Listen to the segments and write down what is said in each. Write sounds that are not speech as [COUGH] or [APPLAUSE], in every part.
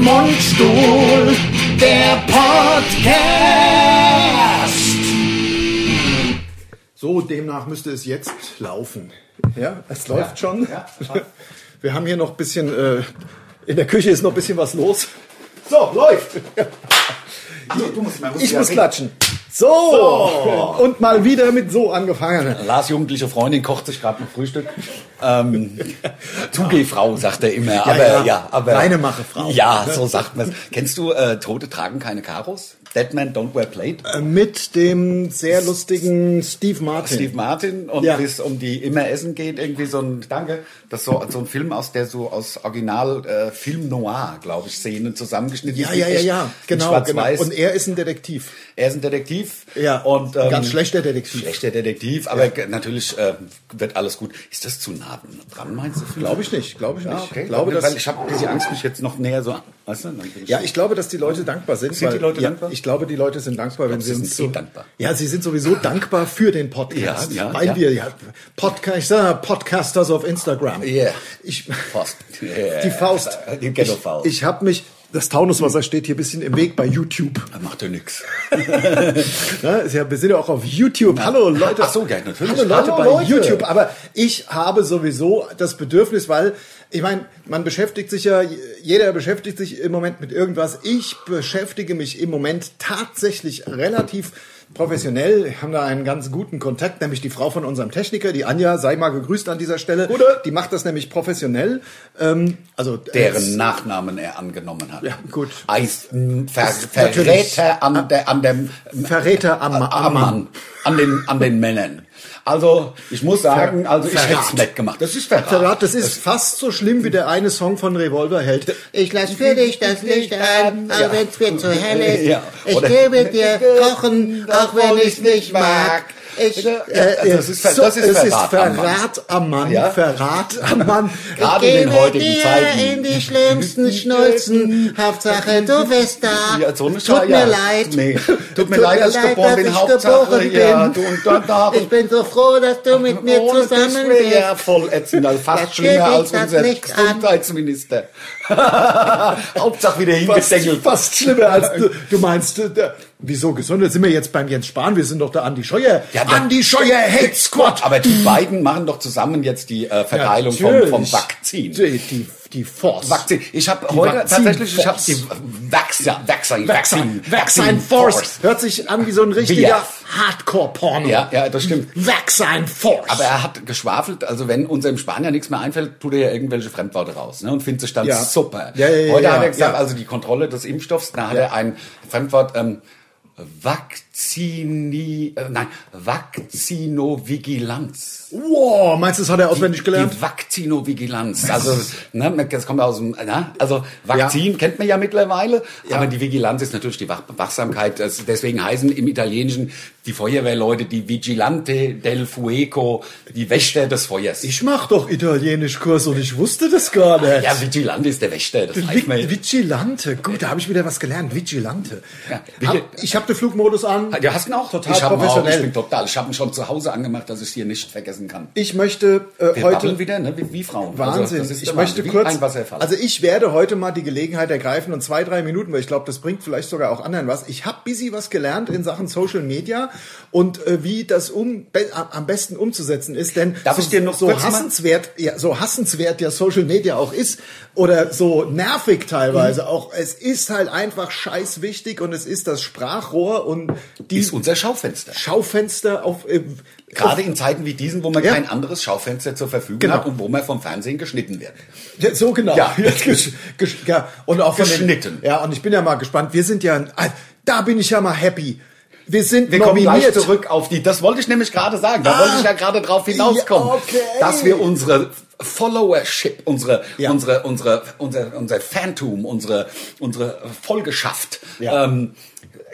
Mundstuhl, der Podcast. So, demnach müsste es jetzt laufen. Ja, es läuft schon. ja. [LAUGHS] Wir haben hier noch ein bisschen, äh, in der Küche ist noch ein bisschen was los. So, läuft. du musst, muss Ich ja muss klatschen. So. und mal wieder mit so angefangen. Lars jugendliche Freundin kocht sich gerade noch Frühstück. Ähm, [LAUGHS] Zugehfrau, sagt er immer. aber, ja. ja. aber Reinemache-Frau. Ja, so sagt man Kennst du äh, Tote tragen keine Karos? Dead Man Don't Wear Plate? Äh, Mit dem sehr lustigen Steve Martin. Steve Martin und Ja. wie es um die immer Essen geht, irgendwie so ein Danke, das ist so so ein Film aus der so aus Original äh, Film Noir, glaube ich, Szenen zusammengeschnitten. Ja, Die ja, ja, ja, genau, genau. Schwarz-Weiß. Und er ist ein Detektiv. Er ist ein Detektiv. Ja, und ähm, ganz schlechter Detektiv. Schlechter Detektiv, aber g- natürlich äh, wird alles gut. Ist das zu nah dran, meinst du? Glaube ich nicht, glaube ich nicht. Ah, okay. Glaube, weil dass, ich habe diese Angst, mich jetzt noch näher so, weißt du? Ja, ich glaube, dass die Leute dankbar sind. Sind die weil- Leute ja, dankbar? Ich glaube, die Leute sind dankbar, wenn sie sie uns sind eh so, dankbar. Ja, sie sind sowieso dankbar für den Podcast, Ja, ja, weil ja. wir ja Podcast, Podcasters auf Instagram. Yeah. Ich, Faust. Yeah. [LAUGHS] die Faust. Die Ghetto-Faust. Ich, ich habe mich, das Taunuswasser steht hier ein bisschen im Weg bei YouTube. macht [LAUGHS] ja nix. Ja, wir sind ja auch auf YouTube. Hallo Leute. Ach so, ja, natürlich. Hallo Leute Hallo, bei Leute. YouTube. Aber ich habe sowieso das Bedürfnis, weil ich meine, man beschäftigt sich ja, jeder beschäftigt sich im Moment mit irgendwas. Ich beschäftige mich im Moment tatsächlich relativ professionell. Wir haben da einen ganz guten Kontakt, nämlich die Frau von unserem Techniker, die Anja, sei mal gegrüßt an dieser Stelle. Gute. Die macht das nämlich professionell. Ähm, also Deren Nachnamen er angenommen hat. Ja, gut. Eis, Ver, Verräter an, der, an dem Verräter am, am, am Mann, an den, an den Männern. Also, ich muss sagen, also ich hätte es nicht gemacht. Das ist Verrat. Verrat, das ist fast so schlimm wie der eine Song von Revolverheld. Ich lass für dich das Licht an, auch wenn's mir zu hell ist. Ja. Ich gebe dir Kochen, auch wenn ich's nicht mag. Ich, Ja, äh, das ist so, das ist es ist Verrat am Mann. Verrat am Mann. Ja. Verrat am [LAUGHS] Mann. Gerade in den heutigen dir Zeiten. in die schlimmsten Schnulzen. Hauptsache du bist da. Ja, so Tut mir ja. leid. Nee. [LAUGHS] Tut mir leid, dass ich geboren dass ich Hauptsache, geboren ja, bin. du und danach. [LAUGHS] Ich bin so froh, dass du mit mir Ohne zusammen das bist. Ja, voll ätzend. Also fast Jetzt schlimmer als das unser. Gesundheitsminister. Hauptsache wieder fast, hingedengelt. fast schlimmer als du, du meinst, äh, wieso gesund? Sind wir jetzt beim Jens Spahn, wir sind doch der Andi Scheuer. Ja, der- Andi Scheuer Hate Squad. Aber die beiden machen doch zusammen jetzt die äh, Verteilung vom, Natürlich. vom Vakzin. Die, die, die Force. Vakzin. Ich habe heute Vakzin tatsächlich, ich habe Force. die Vaccine, Vaccine, Vaccine, Vaccine, Vaccine Force. Hört sich an wie so ein richtiger. Hardcore-Porno. Ja, ja, das stimmt. Vaccine Force. Aber er hat geschwafelt, also wenn unserem Spanier nichts mehr einfällt, tut er ja irgendwelche Fremdworte raus ne, und findet sich dann Ja. super. Ja, ja, ja, Heute ja, hat er gesagt, ja. also die Kontrolle des Impfstoffs, da hat Ja. er ein Fremdwort ähm, wackt Vakzini, äh, nein, Vakzinovigilanz. wow, meinst du, das hat er auswendig gelernt? Die Vakzinovigilanz. Also, ne, das kommt aus dem, ne, also Vakzin kennt man ja mittlerweile, aber die Vigilanz ist natürlich die Wach Wachsamkeit. Das, deswegen heißen im Italienischen die Feuerwehrleute die Vigilante del Fuego, die Wächter des Feuers. Ich mach doch Italienischkurs und ich wusste das gar nicht. ja, Vigilante ist der Wächter, das weiß man. Vi- Vigilante, gut, da habe ich wieder was gelernt. Vigilante. Ja, ich habe den Flugmodus an. Du hast ihn auch? Total ich ihn auch, professionell. ich bin total, ich habe ihn schon zu Hause angemacht, dass ich hier nicht vergessen kann. Ich möchte äh, Wir heute wieder, ne, wie, wie Frauen. Wahnsinn. Also, das ist ich möchte Wahnsinn, kurz, also ich werde heute mal die Gelegenheit ergreifen und zwei, drei Minuten, weil ich glaube, das bringt vielleicht sogar auch anderen was. Ich habe busy was gelernt in Sachen Social Media und äh, wie das um, be, am besten umzusetzen ist, denn Darf so, ich dir noch so hassenswert, ja, so hassenswert ja Social Media auch ist oder so nervig Mhm. teilweise auch, es ist halt einfach scheiß wichtig und es ist das Sprachrohr und die ist unser Schaufenster. Schaufenster auf, äh, Gerade in Zeiten wie diesen, wo man Ja. kein anderes Schaufenster zur Verfügung Genau. hat und wo man vom Fernsehen geschnitten wird. Ja, so genau. Ja. [LAUGHS] ja. Und auch von Geschnitten. Den, ja, und ich bin ja mal gespannt. Wir sind ja, ah, da bin ich ja mal happy. Wir sind Wir kommen nominiert. gleich zurück auf die, das wollte ich nämlich gerade sagen, da Ah. wollte ich ja gerade drauf hinauskommen, Ja, okay. dass wir unsere Followership, unsere, Ja. unsere, unsere, unser, unser Phantom, unsere, unsere Folgeschaft, Ja. ähm,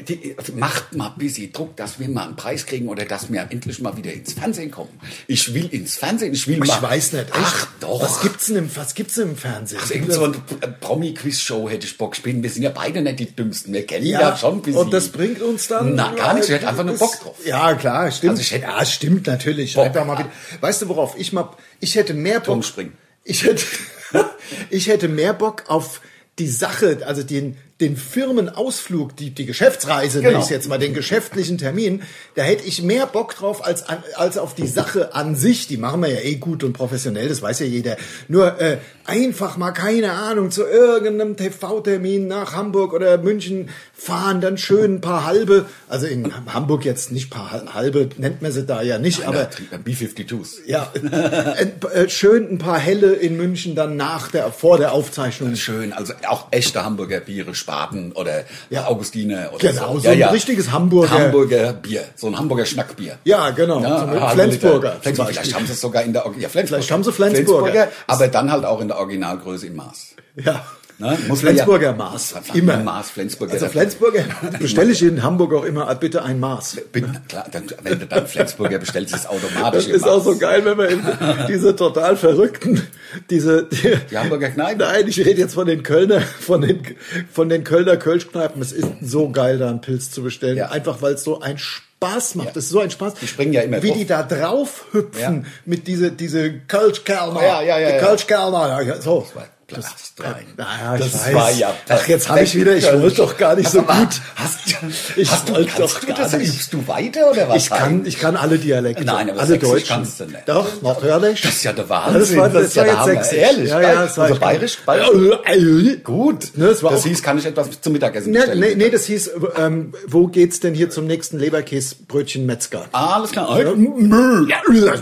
die, macht mal busy Druck, dass wir mal einen Preis kriegen oder dass wir endlich mal wieder ins Fernsehen kommen. Ich will ins Fernsehen, ich will Ich mal. weiß nicht. Echt? Ach doch. Was gibt's denn im, was gibt's denn im Fernsehen? Ach, irgend so eine Promi-Quiz-Show hätte ich Bock. Ich bin, wir sind ja beide nicht die Dümmsten. Wir kennen ja, schon ein bisschen. Und das bringt uns dann. Na, gar nicht. Ich hätte einfach nur Bock drauf. Ja, klar, stimmt. Also ich hätte- ja, stimmt natürlich. Bock. Einfach mal wieder. Weißt du, worauf ich mal, ich hätte mehr Bock. Turmspringen. Ich hätte, [LAUGHS] ich hätte mehr Bock auf die Sache, also den, den Firmenausflug, die, die Geschäftsreise, genau. nenne ich jetzt mal, den geschäftlichen Termin, da hätte ich mehr Bock drauf als, als auf die Sache an sich. Die machen wir ja eh gut und professionell, das weiß ja jeder. Nur äh, einfach mal, keine Ahnung, zu irgendeinem TV-Termin nach Hamburg oder München fahren, dann schön ein paar halbe, also in Hamburg jetzt nicht paar halbe, nennt man sie da ja nicht, Nein, aber B-52s. Ja, äh, äh, schön ein paar helle in München dann nach der, vor der Aufzeichnung. Schön, also auch echte Hamburger Biere, Spaten oder ja. Augustine oder genau, so. so ein ja. richtiges Hamburger. Hamburger Bier, so ein Hamburger Schnackbier. Ja, genau. Ja, Flensburger. Flensburger. Vielleicht haben sie es sogar in der, ja, Flensburger. Vielleicht haben sie Flensburger. Flensburger. Aber dann halt auch in der Originalgröße in Maß. Ja. Ne? Muss Flensburger ja, Maß. Immer. Maß, Flensburger. Also Flensburger [LAUGHS] bestelle ich in Hamburg auch immer bitte ein Maß. Bin, klar, dann, wenn du dann Flensburger bestellst, ist es automatisch. Das ist Maß. auch so geil, wenn man in [LAUGHS] diese total verrückten, diese, die, die Hamburger Kneipen. Nein, ich rede jetzt von den Kölner, von den, von den Kölner Kölschkneipen. Es ist so geil, da einen Pilz zu bestellen. Ja. Einfach, weil es so ein Spaß macht. Ja. Das ist so ein Spaß. Die springen ja immer Wie drauf. die da drauf hüpfen ja. mit diese, diese Kölschkerner. Ja, ja, ja. Die. Ja, so. Platz 3. Ja, das weiß. war ja. Ach, jetzt habe ich wieder, ich wollte doch gar nicht so gut. Hast, [LAUGHS] ich hast du, doch du das, nicht. übst du weiter oder was? Ich kann, ich kann alle Dialekte. Nein, aber alle Deutsch kannst du nicht. Doch, natürlich. Das ist ja der Wahnsinn. Das war, das, das war ja jetzt Ehrlich, ja, ja, das war also bayerisch, bayerisch. Gut. Ne, das, war das hieß, kann ich etwas zum Mittagessen ne, bestellen? Nee, nee, das hieß, ähm, wo geht's denn hier zum nächsten Leberkäsbrötchen Metzger? Ah, alles klar. Ja,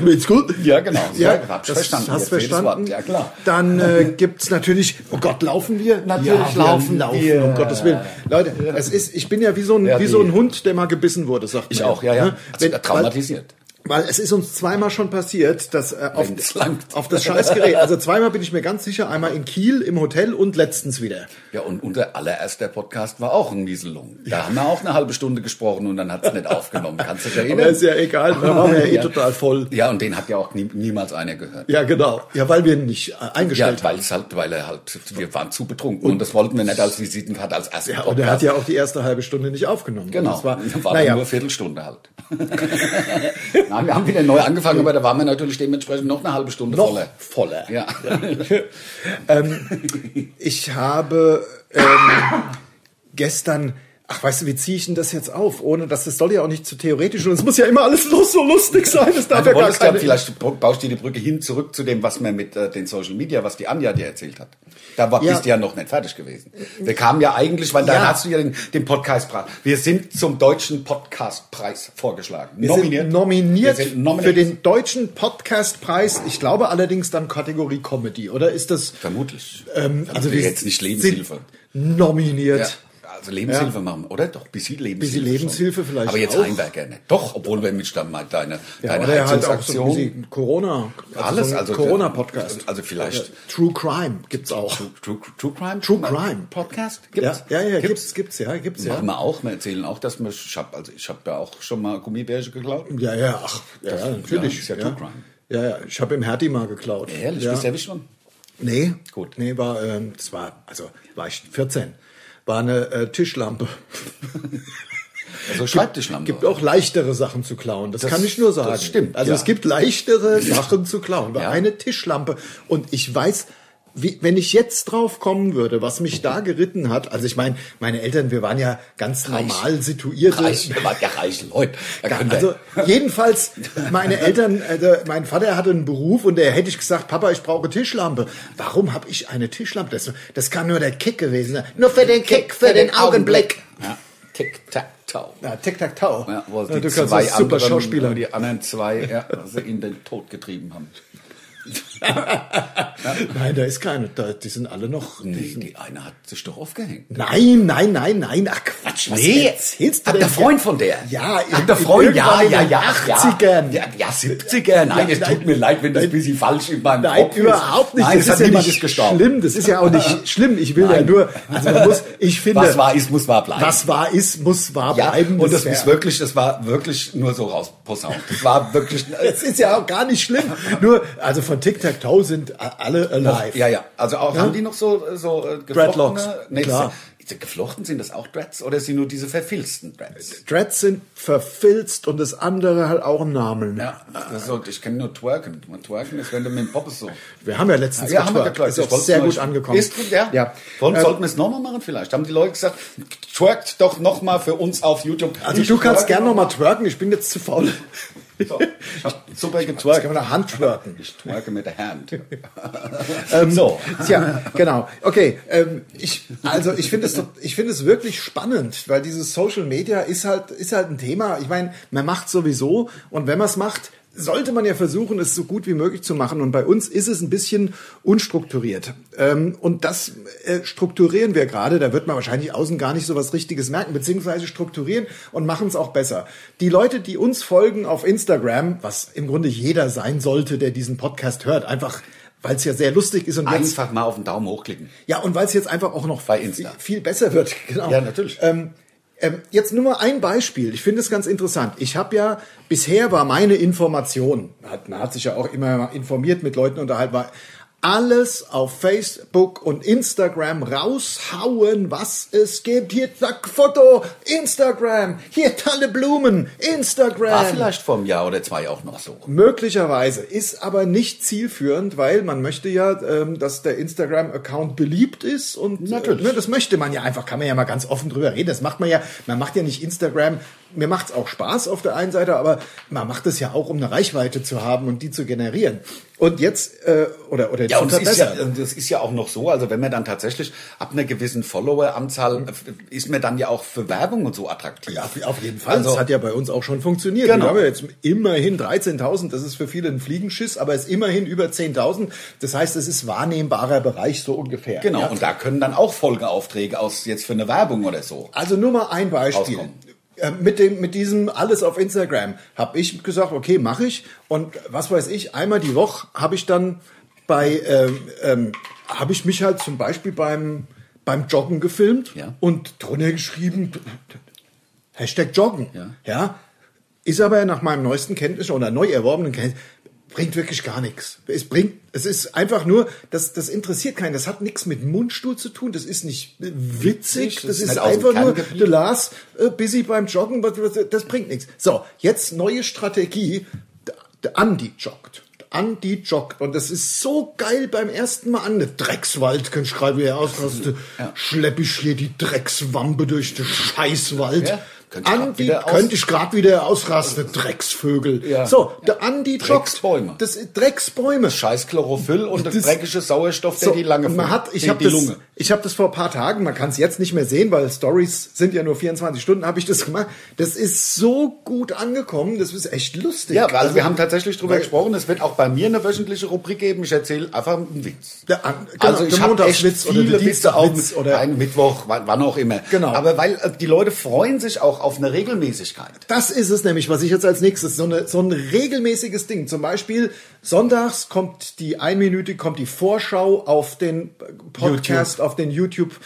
Metzger. Ja, genau. Ja, das verstanden. Hast du verstanden? Ja, klar. Dann äh, [LAUGHS] gibt's natürlich, oh Gott, laufen wir? Natürlich ja, laufen, laufen wir. Um Gottes Willen. Leute, es ist, ich bin ja wie so ein, wie so ein Hund, der mal gebissen wurde, sagt Ich auch, ja, ja. Ne? Wenn, traumatisiert. Weil es ist uns zweimal schon passiert, dass äh, auf, auf das Scheißgerät, also zweimal bin ich mir ganz sicher, einmal in Kiel im Hotel und letztens wieder. Ja, und unser allererster Podcast war auch ein Mieselung. Da ja. haben wir auch eine halbe Stunde gesprochen und dann hat es nicht aufgenommen. Kannst du dich erinnern? Aber ist ja egal, da waren wir ja eh total voll. Ja, und den hat ja auch nie, niemals einer gehört. Ja, genau. Ja, weil wir ihn nicht äh, eingestellt ja, weil es halt, weil er halt, wir waren zu betrunken und, und das wollten wir nicht als Visitenkarte, als ersten ja, Podcast. Und er hat ja auch die erste halbe Stunde nicht aufgenommen. Genau. Das war, war naja. nur Viertelstunde halt. [LAUGHS] Nein, wir haben wieder neu angefangen, aber da waren wir natürlich dementsprechend noch eine halbe Stunde noch voller. Voller. Ja. [LAUGHS] ähm, ich habe ähm, gestern ach, weißt du, wie ziehe ich denn das jetzt auf? Ohne, dass das soll ja auch nicht zu theoretisch und es muss ja immer alles so, so lustig sein. Das darf also, ja gar keine... vielleicht baust du die Brücke hin zurück zu dem, was man mit äh, den Social Media, was die Anja dir erzählt hat. Da war, ja. bist du ja noch nicht fertig gewesen. Wir kamen ja eigentlich, weil ja. da hast du ja den, den Podcastpreis. Wir sind zum deutschen Podcastpreis vorgeschlagen. Wir nominiert. Nominiert, Wir nominiert für den deutschen Podcastpreis. Ich glaube allerdings dann Kategorie Comedy, oder ist das? Vermutlich. Ähm, also wir jetzt nicht Lebenshilfe. Nominiert. Ja also Lebenshilfe ja. machen, oder? Doch, bisschen Lebenshilfe. Bisschen Lebenshilfe schon. vielleicht. Aber jetzt auch. Heimwerker nicht. Doch, obwohl wir mit mal deine, ja, deine oder halt auch so ein Corona. Also Alles, so also Corona-Podcast. Also vielleicht. True Crime gibt's auch. True, True, True Crime? True Crime. Podcast? Gibt's? Ja, ja, ja gibt's, gibt's, ja, gibt's, ja. Machen wir auch. Wir erzählen auch, dass wir, ich hab, also ich habe ja auch schon mal Gummibärchen geklaut. Ja, ja, ach, ja, das, natürlich. ist ja, True Crime. Ja, ja, ich habe im Hertie mal geklaut. Ehrlich, ja. bist du erwischt worden? Nee, gut. Nee, war, ähm, das war, also war ich 14 war eine äh, Tischlampe. Also Schreibtischlampe. Gibt auch leichtere Sachen zu klauen. Das, das kann ich nur sagen. Das stimmt. Also ja. es gibt leichtere Sachen zu klauen. Ja. Eine Tischlampe. Und ich weiß, wie, wenn ich jetzt drauf kommen würde, was mich da geritten hat, also ich meine, meine Eltern, wir waren ja ganz reich, normal situiert. Reich, wir waren ja reiche Leute. Also jedenfalls, meine Eltern, also mein Vater hatte einen Beruf und der hätte ich gesagt, Papa, ich brauche Tischlampe. Warum habe ich eine Tischlampe? Das, das kann nur der Kick gewesen sein. Nur für den Kick, für den Augenblick. Ja. Tic-Tac-Toe. Ja, Tic-Tac-Toe. Ja, wo ja, die zwei super anderen, Schauspieler. Die anderen zwei ja, sie in den Tod getrieben haben. [LAUGHS] Nein, da ist keine. Da, die sind alle noch. Nee, die eine hat sich doch aufgehängt. Nein, nein, nein, nein. Ach Quatsch, was nee. erzählst du Ach, der Freund von der? Ja, Ach, der Freund, ja, ja, ja. 80ern. Ja, ja, 70er. Nein, es tut mir leid, wenn das ein bisschen falsch in meinem nein, Kopf ist. Nein, überhaupt nicht. Nein, das, das ist ja nicht gestorben. schlimm. Das ist ja auch nicht [LAUGHS] schlimm. Ich will nein. ja nur, also man muss, ich finde. Was war ist, muss wahr bleiben. Was war ist, muss wahr ja, bleiben. Und das, das ist wirklich, das war wirklich nur so rausposaunt. Das war wirklich. [LAUGHS] Es ist ja auch gar nicht schlimm. Nur, also von von Tic Tac Toe sind alle alive. Ja, ja. Also auch, Ja? haben die noch so, so äh, Dreadlocks, Nee, klar. Diese geflochten sind das auch Dreads oder sind nur diese verfilzten Dreads? Dreads sind verfilzt und das andere hat auch einen Namen. Ja, so, ich kenne nur Twerken. Und Twerken ist, wenn du mit dem Poppes so. Wir haben ja letztens Ja, haben wir getwerkt. getwerkt. Ist auch sehr gut angekommen. Ist gut, ja. ja. Wollen, Ähm, sollten wir es nochmal machen vielleicht? Haben die Leute gesagt, twerkt doch nochmal für uns auf YouTube. also Ich du kannst gerne noch mal twerken, ich bin jetzt zu faul. So, ich hab super Jetzt getwerkt. kann man Hand twerken. Ich twerke mit der Hand. [LAUGHS] Ähm, so. Tja, genau. Okay, ähm, ich, also ich finde es, ich finde es wirklich spannend, weil dieses Social Media ist halt, ist halt ein Thema. Ich meine, man macht sowieso und wenn man es macht, sollte man ja versuchen, es so gut wie möglich zu machen. Und bei uns ist es ein bisschen unstrukturiert. Ähm, und das äh, strukturieren wir gerade. Da wird man wahrscheinlich außen gar nicht so was Richtiges merken, beziehungsweise strukturieren und machen es auch besser. Die Leute, die uns folgen auf Instagram, was im Grunde jeder sein sollte, der diesen Podcast hört, einfach weil es ja sehr lustig ist und jetzt, Einfach mal auf den Daumen hochklicken. ja und weil es jetzt einfach auch noch Bei Insta. viel besser wird. [LAUGHS] Genau. Ja, natürlich. Ähm, ähm, jetzt nur mal ein Beispiel. Ich finde es ganz interessant. Ich habe ja bisher war meine Information, hat, man hat sich ja auch immer informiert mit Leuten unterhalten, war alles auf Facebook und Instagram raushauen, was es gibt. Hier, zack, Foto, Instagram, hier tolle Blumen, Instagram. War vielleicht vor einem Jahr oder zwei auch noch so. Möglicherweise, ist aber nicht zielführend, weil man möchte ja, ähm, dass der Instagram-Account beliebt ist und Natürlich. Äh, ne, das möchte man ja einfach, kann man ja mal ganz offen drüber reden. Das macht man ja, man macht ja nicht Instagram, mir macht's auch Spaß auf der einen Seite, aber man macht es ja auch, um eine Reichweite zu haben und die zu generieren. Und jetzt, äh, oder, oder Ja, und das ist ja, das ist ja auch noch so, also wenn man dann tatsächlich ab einer gewissen Follower-Anzahl äh, ist man dann ja auch für Werbung und so attraktiv. Ja, auf jeden Fall. Also- das hat ja bei uns auch schon funktioniert. Genau. Wir haben ja jetzt immerhin 13.000. Das ist für viele ein Fliegenschiss, aber es ist immerhin über 10.000. Das heißt, es ist wahrnehmbarer Bereich so ungefähr. Genau, Ja. und da können dann auch Folgeaufträge aus jetzt für eine Werbung oder so. Also nur mal ein Beispiel. Rauskommen. Äh, Mit, dem, mit diesem alles auf Instagram habe ich gesagt, okay, mache ich. Und was weiß ich, einmal die Woche habe ich dann bei, ähm, ähm, habe ich mich halt zum Beispiel beim, beim Joggen gefilmt Ja. und drunter geschrieben, Hashtag Joggen. Ja. ja. Ist aber nach meinem neuesten Kenntnis oder neu erworbenen Kenntnis, bringt wirklich gar nichts. Es bringt, es ist einfach nur, das, das interessiert keinen. Das hat nichts mit Mundstuhl zu tun. Das ist nicht witzig. Das Das ist ist aus einfach nur, du Lars, äh, busy beim Joggen, das bringt nichts. So, jetzt neue Strategie. Der, Andi joggt. Andi joggt. Und das ist so geil beim ersten Mal an. Der Dreckswald, kann ich schreiben, wie er ausrastet. Schlepp ich hier die Dreckswampe durch den Scheißwald. Ja, könnte Andi, könnte ich gerade wieder ausrasten. Drecksvögel. Ja. So, der Andi. Drecksbäume. Das Drecksbäume. Scheiß Chlorophyll und der Das- dreckige Sauerstoff, der So, die Lange man hat, ich habe die das, Lunge. ich habe das vor ein paar Tagen, man kann es jetzt nicht mehr sehen, weil Stories sind ja nur 24 Stunden, habe ich das gemacht. Das ist so gut angekommen, das ist echt lustig. Ja, also wir haben tatsächlich drüber gesprochen. Es wird auch bei mir eine wöchentliche Rubrik geben. Ich erzähle einfach einen Witz. Der, genau, also ich der habe echt oder der viele Witze auf Dienstagwitz oder einen Mittwoch, wann, wann auch immer. Genau. Aber weil äh, die Leute freuen sich auch auf eine Regelmäßigkeit. Das ist es nämlich, was ich jetzt als nächstes, so, eine, so ein regelmäßiges Ding. Zum Beispiel sonntags kommt die einminütige, kommt die Vorschau auf den Podcast, auf den YouTube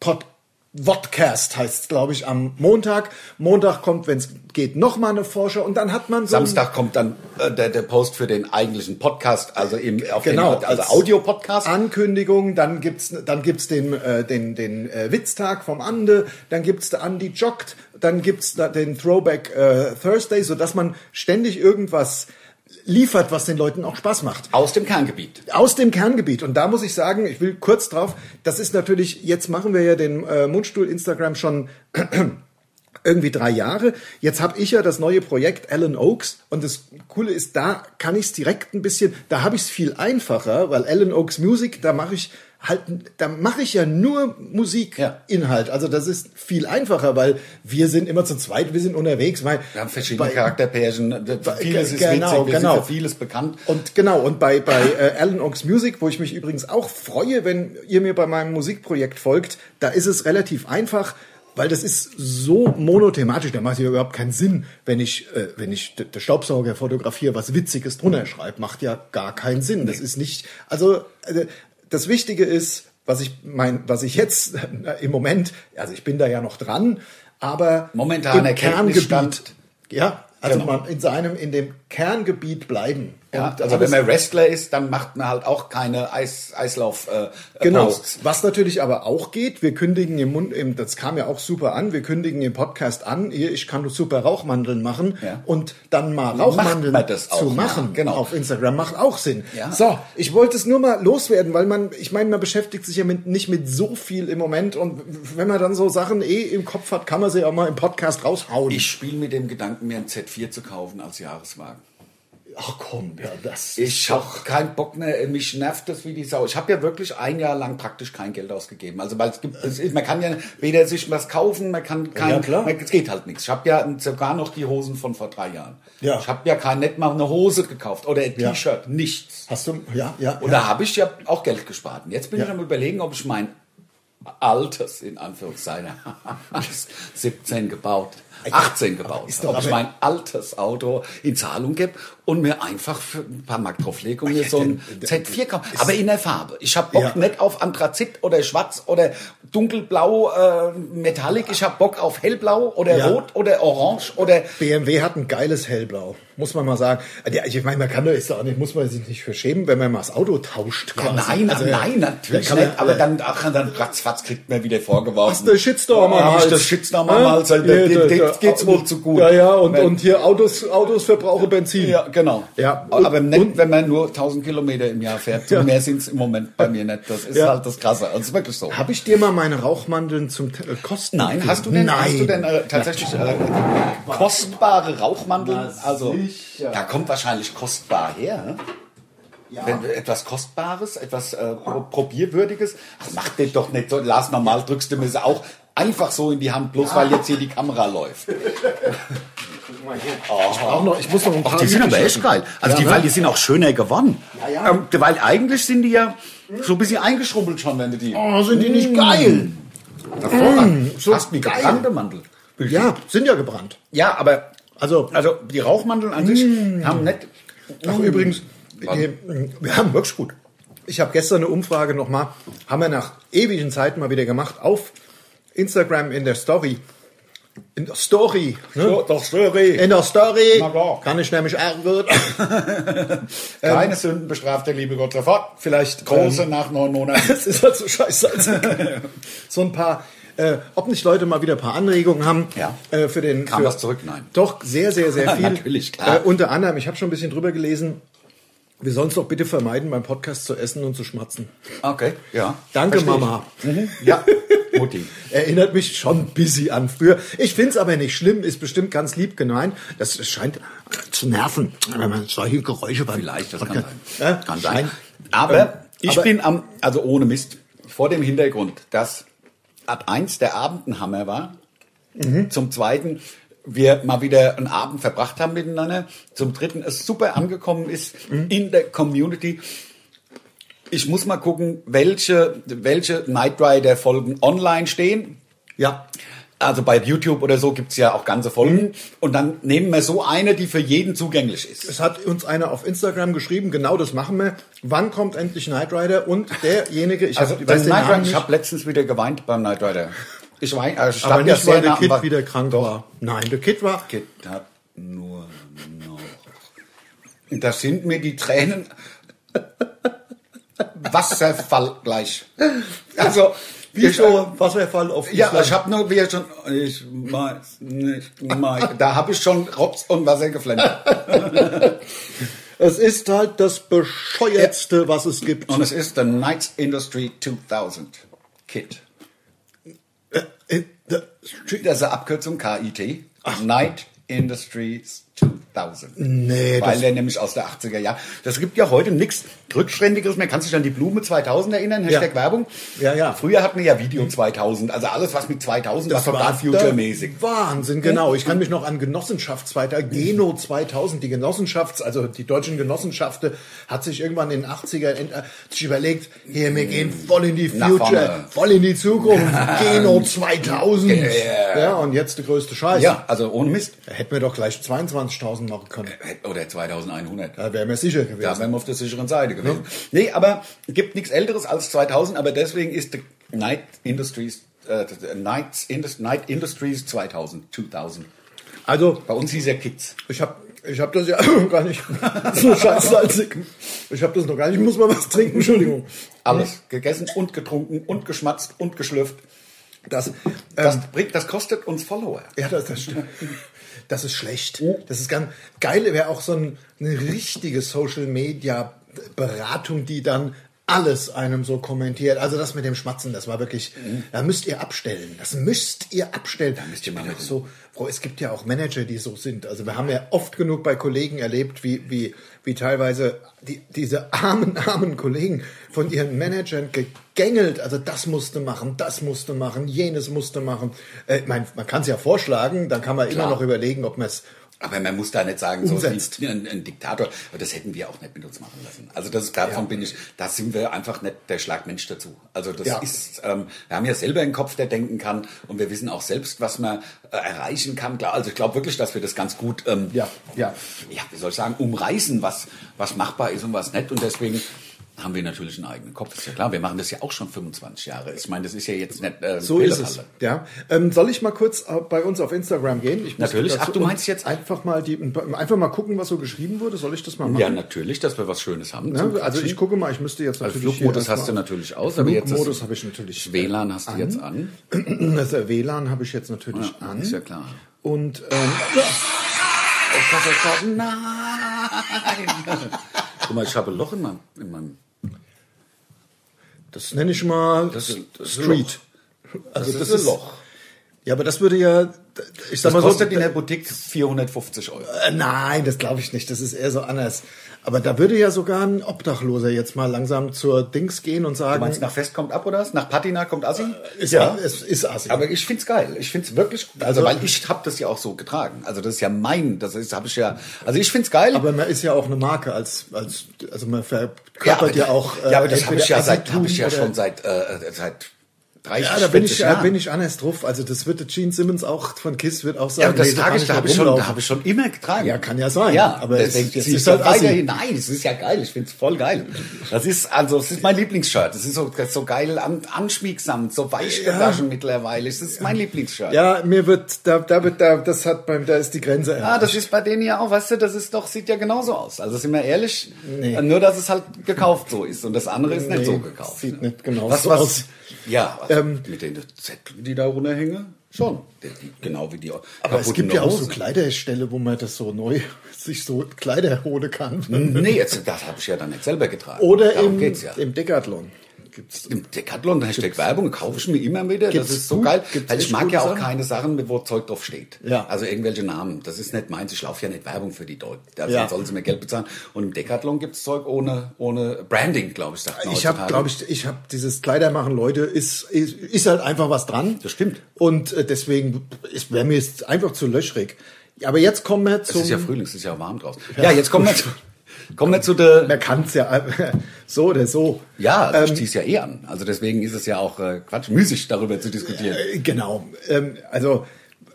Pod Vodcast heißt es, glaube ich, am Montag. Montag kommt, wenn es geht, nochmal eine Vorschau und dann hat man so Samstag kommt dann äh, der, der Post für den eigentlichen Podcast, also im, auf Genau, den, also als Audio-Podcast. Ankündigung, dann gibt's dann gibt's den äh, den den äh, Witztag vom Ande, dann gibt's der Andi joggt, dann gibt's da den Throwback äh, Thursday, so dass man ständig irgendwas liefert, was den Leuten auch Spaß macht. Aus dem Kerngebiet. Aus dem Kerngebiet. Und da muss ich sagen, ich will kurz drauf, das ist natürlich, jetzt machen wir ja den äh, Mundstuhl Instagram schon [CLEARS THROAT] irgendwie drei Jahre. Jetzt habe ich ja das neue Projekt Alan Oaks und das Coole ist, da kann ich es direkt ein bisschen, da habe ich es viel einfacher, weil Alan Oaks Music, da mache ich halt, da mache ich ja nur Musikinhalt. Also das ist viel einfacher, weil wir sind immer zu zweit, wir sind unterwegs. Weil Wir haben verschiedene bei- Charakterpärchen. Vieles ist genau, witzig, genau. vieles bekannt. Und genau, und bei, bei äh, Alan Oaks Music, wo ich mich übrigens auch freue, wenn ihr mir bei meinem Musikprojekt folgt, da ist es relativ einfach, weil das ist so monothematisch, da macht ja überhaupt keinen Sinn, wenn ich, äh, wenn ich der Staubsauger fotografiere, was Witziges drunter schreibe, macht ja gar keinen Sinn. Das ist nicht, also äh, das Wichtige ist, was ich mein, was ich jetzt [LAUGHS] im Moment, also ich bin da ja noch dran, aber Momentaner im Kerngebiet, ja, also Genau. man in seinem, in dem Kerngebiet bleiben. Ja, also wenn man Wrestler ist, dann macht man halt auch keine Eis, Eislauf äh, Genau. Posts. Was natürlich aber auch geht, wir kündigen im Mund, im, das kam ja auch super an, wir kündigen im Podcast an, hier, ich kann super Rauchmandeln machen Ja. und dann mal Rauchmandeln man das auch zu machen genau. auf Instagram macht auch Sinn. Ja. So, ich wollte es nur mal loswerden, weil man, ich meine, man beschäftigt sich ja mit, nicht mit so viel im Moment und wenn man dann so Sachen eh im Kopf hat, kann man sie auch mal im Podcast raushauen. Ich spiele mit dem Gedanken, mir ein Z4 zu kaufen als Jahreswagen. Ach komm, ja, das Ich habe keinen Bock mehr, mich nervt das wie die Sau. Ich habe ja wirklich ein Jahr lang praktisch kein Geld ausgegeben. Also weil es gibt, es man kann ja weder sich was kaufen, man kann kein, Ja, klar. Man, es geht halt nichts. Ich habe ja sogar noch die Hosen von vor drei Jahren. Ja. Ich habe ja kein nicht mal eine Hose gekauft oder ein Ja. T-Shirt, nichts. Hast du, ja, ja. Und ja. da habe ich ja auch Geld gespart. Und jetzt bin Ja. ich am überlegen, ob ich mein altes, in Anführungszeichen, [LAUGHS] 17 gebaut, 18 gebaut, ist doch ob ich mein altes Auto in Zahlung gebe und mir einfach für ein paar Mark drauflege und mir so ein der- Z4 kaufe. Aber in der Farbe. Ich habe Bock Ja. nicht auf Anthrazit oder Schwarz oder dunkelblau, äh, Metallic. Ich habe Bock auf hellblau oder Ja. rot oder orange oder BMW hat ein geiles Hellblau, muss man mal sagen. Ja, Ich meine, man kann doch auch nicht, muss man sich nicht für schämen, wenn man mal das Auto tauscht. Ja, nein, Also, nein, natürlich man- nicht. Aber dann, ach, dann ratzfatz kriegt man wieder vorgeworfen. Hast du Shitstorm am Hals? das Shitstorm am? Hals. Dem, geht's wohl zu gut. Ja, ja, und, und hier Autos, Autos verbrauchen Benzin. Ja, genau. Ja, aber und- nicht, und- wenn man nur 1000 Kilometer im Jahr fährt. Ja. Mehr sind's im Moment bei mir nicht. Das ist Ja. halt das Krasse. Das ist wirklich so. Habe ich dir mal meine Rauchmandeln zum äh, Kosten? Nein, hast du denn, Nein. hast du denn äh, tatsächlich äh, kostbare Rauchmandeln? Na, Also, da kommt wahrscheinlich kostbar her. Ne? Wenn du etwas Kostbares, etwas äh, Pro- Probierwürdiges, ach, mach den doch nicht so, Lars, normal drückst du mir sie auch einfach so in die Hand, bloß weil jetzt hier die Kamera läuft. [LAUGHS] Auch noch, ich muss noch ein paar Ach, die sind aber echt geil. Also die, ne? weil die sind auch schöner geworden. Ja, ja. Ähm, weil eigentlich sind die ja so ein bisschen eingeschrubbelt schon, wenn du die... Oh, sind die nicht geil? Hervorragend. so Fast wie gebrannte Mandel. Ja, sind ja gebrannt. Ja, aber Also, also die Rauchmandeln an sich haben nicht... Ach, übrigens, die, wir haben wirklich gut. Ich habe gestern eine Umfrage nochmal, haben wir nach ewigen Zeiten mal wieder gemacht, auf Instagram in der Story. In der Story. Ne? Doch, sorry. In der Story kann ich nämlich R-Wort. [LAUGHS] Keine Sünden bestraft der liebe Gott sofort. Vielleicht Große ähm, nach neun Monaten. [LAUGHS] Das ist halt so scheiße. [LAUGHS] So ein paar, äh, ob nicht Leute mal wieder ein paar Anregungen haben Ja. äh, für den. Kam für, was zurück? Nein. Doch, sehr, sehr, sehr viel. Natürlich, klar. Äh, unter anderem, ich habe schon ein bisschen drüber gelesen, wir sollen es doch bitte vermeiden, beim Podcast zu essen und zu schmatzen. Okay, ja. Danke, Versteh. Mama. [LAUGHS] Ja, Mutti. Erinnert mich schon ein bisschen an früher. Ich finde es aber nicht schlimm, ist bestimmt ganz lieb gemeint. Das scheint zu nerven, wenn man solche Geräusche beim Vielleicht, das kann Podcast- sein. Ja? Kann sein. Aber Ähm, ich aber- bin am, also ohne Mist, vor dem Hintergrund, dass ab eins der Abend ein Hammer war. Mhm. Zum zweiten wir mal wieder einen Abend verbracht haben miteinander. Zum dritten es super angekommen ist Mhm. in der Community. Ich muss mal gucken, welche, welche Knight Rider Folgen online stehen. Ja. Also bei YouTube oder so gibt's ja auch ganze Folgen. Und dann nehmen wir so eine, die für jeden zugänglich ist. Es hat uns einer auf Instagram geschrieben, genau das machen wir. Wann kommt endlich Knight Rider? Und derjenige, ich, Also hab, ich beim weiß den Knight Namen Rider, ich nicht, habe letztens wieder geweint beim Knight Rider. Ich wein, also aber nicht, weil der Kid wieder krank war. Nein, der Kid war... Kid hat nur noch. Da sind mir die Tränen [LAUGHS] Wasserfall gleich. Also, Wie ich, so Wasserfall auf ja, Island. ich habe nur wieder schon, ich weiß nicht, Mike. da habe ich schon Rops und Wasser geflennt. [LAUGHS] Es ist halt das bescheuertste, was es gibt. Und es ist der Knights Industry 2000 Kit. Äh, äh, ist eine Abkürzung KIT. Night Industries 2000. Nee, Weil das- der nämlich aus der 80er Jahre. Das gibt ja heute nichts Rückständiges mehr. Kannst du dich an die Blume 2000 erinnern? Hashtag Ja. Werbung. Ja, ja. Früher hatten wir ja Video 2000. Also alles, was mit 2000 war total war future-mäßig. Wahnsinn, genau. Ich kann mich noch an Genossenschaftsweiter, Geno 2000, die Genossenschafts, also die deutschen Genossenschaften, hat sich irgendwann in den 80er end- äh, sich überlegt, hier, wir gehen voll in die Future, voll in die Zukunft, [LAUGHS] Geno 2000. Yeah. Ja, und jetzt der größte Scheiß. Ja, also ohne Mist. Da hätten wir doch gleich 22.000 machen können. Oder 2100. Da wären wir sicher gewesen. Da wären wir auf der sicheren Seite gewesen. Nee, aber gibt nichts älteres als 2000, aber deswegen ist die Night Industries, äh, Nights Indus, Night Industries 2000, 2000. Also, Bei uns hieß er Kids. Ich habe Ich habe das ja [LAUGHS] gar nicht so [LAUGHS] scheiß salzig. Ich habe das noch gar nicht. Ich muss mal was trinken, Entschuldigung. Alles gegessen und getrunken und geschmatzt und geschlürft. Das, ähm, Das, bringt, das kostet uns Follower. ja, das, das stimmt. Das ist schlecht. Das ist ganz geil. Wäre auch so ein, eine richtige Social Media Beratung, die dann alles einem so kommentiert. Also das mit dem Schmatzen, das war wirklich, da müsst ihr abstellen. Das müsst ihr abstellen. Da müsst ihr mal so froh. Es gibt ja auch Manager, die so sind. Also wir haben ja oft genug bei Kollegen erlebt, wie, wie, wie teilweise die, diese armen, armen Kollegen von ihren Managern gegängelt. Also das musste machen, das musste machen, jenes musste machen. Äh, mein, man kann es ja vorschlagen, dann kann man Klar. immer noch überlegen, ob man es Aber man muss da nicht sagen, so wie ein, ein Diktator. Aber das hätten wir auch nicht mit uns machen lassen. Also das davon bin ich, da sind wir einfach nicht der Schlagmensch dazu. Also das Ja. ist, ähm, wir haben ja selber einen Kopf, der denken kann und wir wissen auch selbst, was man äh, erreichen kann. Klar, also ich glaube wirklich, dass wir das ganz gut, ähm, Ja, ja. ja, wie soll ich sagen, umreißen, was, was machbar ist und was nicht. Und deswegen haben wir natürlich einen eigenen Kopf. Ist ja klar, wir machen das ja auch schon 25 Jahre. Ich meine, das ist ja jetzt nicht äh, So ist es. Ja. Ähm, soll ich mal kurz äh, bei uns auf Instagram gehen? Ich Natürlich. Ach, du meinst jetzt- einfach mal die, einfach mal gucken, was so geschrieben wurde. Soll ich das mal machen? Ja, natürlich, dass wir was Schönes haben. zum Ne? Also ich gucke mal, ich müsste jetzt Also natürlich Flugmodus hier hast du natürlich aus, aber jetzt Flugmodus habe ich natürlich. WLAN hast du jetzt an. [CLEARS THROAT] Das WLAN habe ich jetzt natürlich Ja, an. ist ja klar. Und ähm, ja, Oh Gott, oh Gott, nein! [LAUGHS] Guck mal, ich habe ein Loch in meinem... In meinem das nenne ich mal Das das Street. Also das ist ein Loch. Ja, aber das würde ja, ich sag das mal kostet so, in der Boutique 450 Euro. Äh, Nein, das glaube ich nicht. Das ist eher so anders. Aber da würde ja sogar ein Obdachloser jetzt mal langsam zur Dings gehen und Du sagen, meinst, nach Fest kommt ab oder was? Nach Patina kommt Assi? ist, ja. es ist assi. Aber ich find's geil. Ich find's wirklich gut. Also, Also- weil ich habe das ja auch so getragen. Also das ist ja mein, das ist habe ich ja. Also ich find's geil. Aber man ist ja auch eine Marke als, als also man verkörpert ja, aber- auch. ja, aber das habe ich ja seit habe ich ja schon seit äh, seit 30 Ja, da bin 40 ich, da Jahren. bin ich anders drauf. Also das wird der Gene Simmons auch von Kiss wird auch sagen. Ja, das nee, trage ich, da habe ich, schon, da habe ich schon immer getragen. Ja, kann ja sein. Ja, Aber aber es- deswegen jetzt ist halt halt weiterhin. Nein, es ist ja geil. Ich find's voll geil. Das ist also, es ist mein Lieblingsshirt. Das ist so, das so geil an, anschmiegsam, so weich gewaschen mittlerweile. Es ist mein Lieblingsshirt. Ja, mir wird, da, da wird, da, das hat beim, da ist die Grenze. Ja, das ist bei denen ja auch, weißt du, das ist doch, sieht ja genauso aus. Also sind wir ehrlich, Nee. nur dass es halt gekauft so ist und das andere ist Nee, nicht so gekauft. sieht nicht genauso was, was, aus. Ja, Ähm, mit den Zetteln, die da runterhängen, schon. Genau wie die Aber es gibt ja auch so Hosen. Kleiderställe, wo man das so neu [LAUGHS] sich so Kleider holen kann. Nee, jetzt, das habe ich ja dann nicht selber getragen. Oder Darum im, ja. im Decathlon. Gibt's Im Decathlon, da steht Werbung, kaufe ich mir immer wieder. Gibt's das ist so gut- geil. Weil ich mag ja auch Sachen? keine Sachen, wo Zeug drauf steht. Ja. Also irgendwelche Namen. Das ist nicht meins. Ich laufe ja nicht Werbung für die Leute. Also Ja. sollen sie mir Geld bezahlen. Und im Decathlon gibt's Zeug ohne, ohne Branding, glaube ich, sagt man Ich habe, glaube ich, ich habe dieses Kleidermachen, Leute, ist, ist, ist halt einfach was dran. Das stimmt. Und äh, deswegen wäre mir jetzt einfach zu löchrig. Aber jetzt kommen wir Es zum. ist ja Frühling, es ist ja warm draußen. Ja, jetzt kommen wir zu, [LAUGHS] kommen wir zu der, Man kann es ja [LAUGHS] so oder so. ja, also Ähm, ich zieh's ja eh an. Also deswegen ist es ja auch äh, Quatsch, müßig darüber zu diskutieren. Äh, Genau. Ähm, also,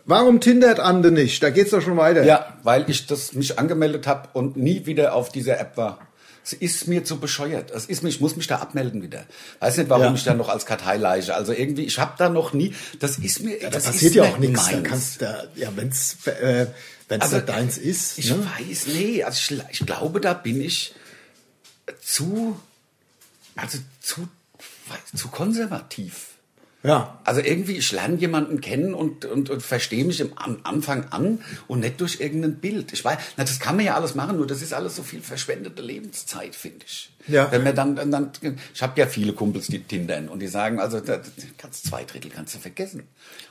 warum tindert Ande nicht? Da geht's doch schon weiter. Ja, weil ich das mich angemeldet habe und nie wieder auf dieser App war. Es ist mir zu bescheuert. Es ist mir, ich muss mich da abmelden wieder. Weiß nicht, warum Ja. ich da noch als Kartei leiche. Also irgendwie, ich habe da noch nie. Das ist mir. Da das passiert ja auch nichts. Da kannst da, ja, wenn's, äh, wenn's Also, da deins ist. Ich ne? weiß, nee, also ich, ich glaube, da bin ich zu, also zu, zu konservativ. Ja. Also irgendwie, ich lerne jemanden kennen und, und, und verstehe mich im, am Anfang an und nicht durch irgendein Bild. Ich weiß, na, das kann man ja alles machen, nur das ist alles so viel verschwendete Lebenszeit, finde ich. Ja. Wenn man dann, dann, dann ich habe ja viele Kumpels, die tindern und die sagen, also da, kannst zwei Drittel kannst du vergessen.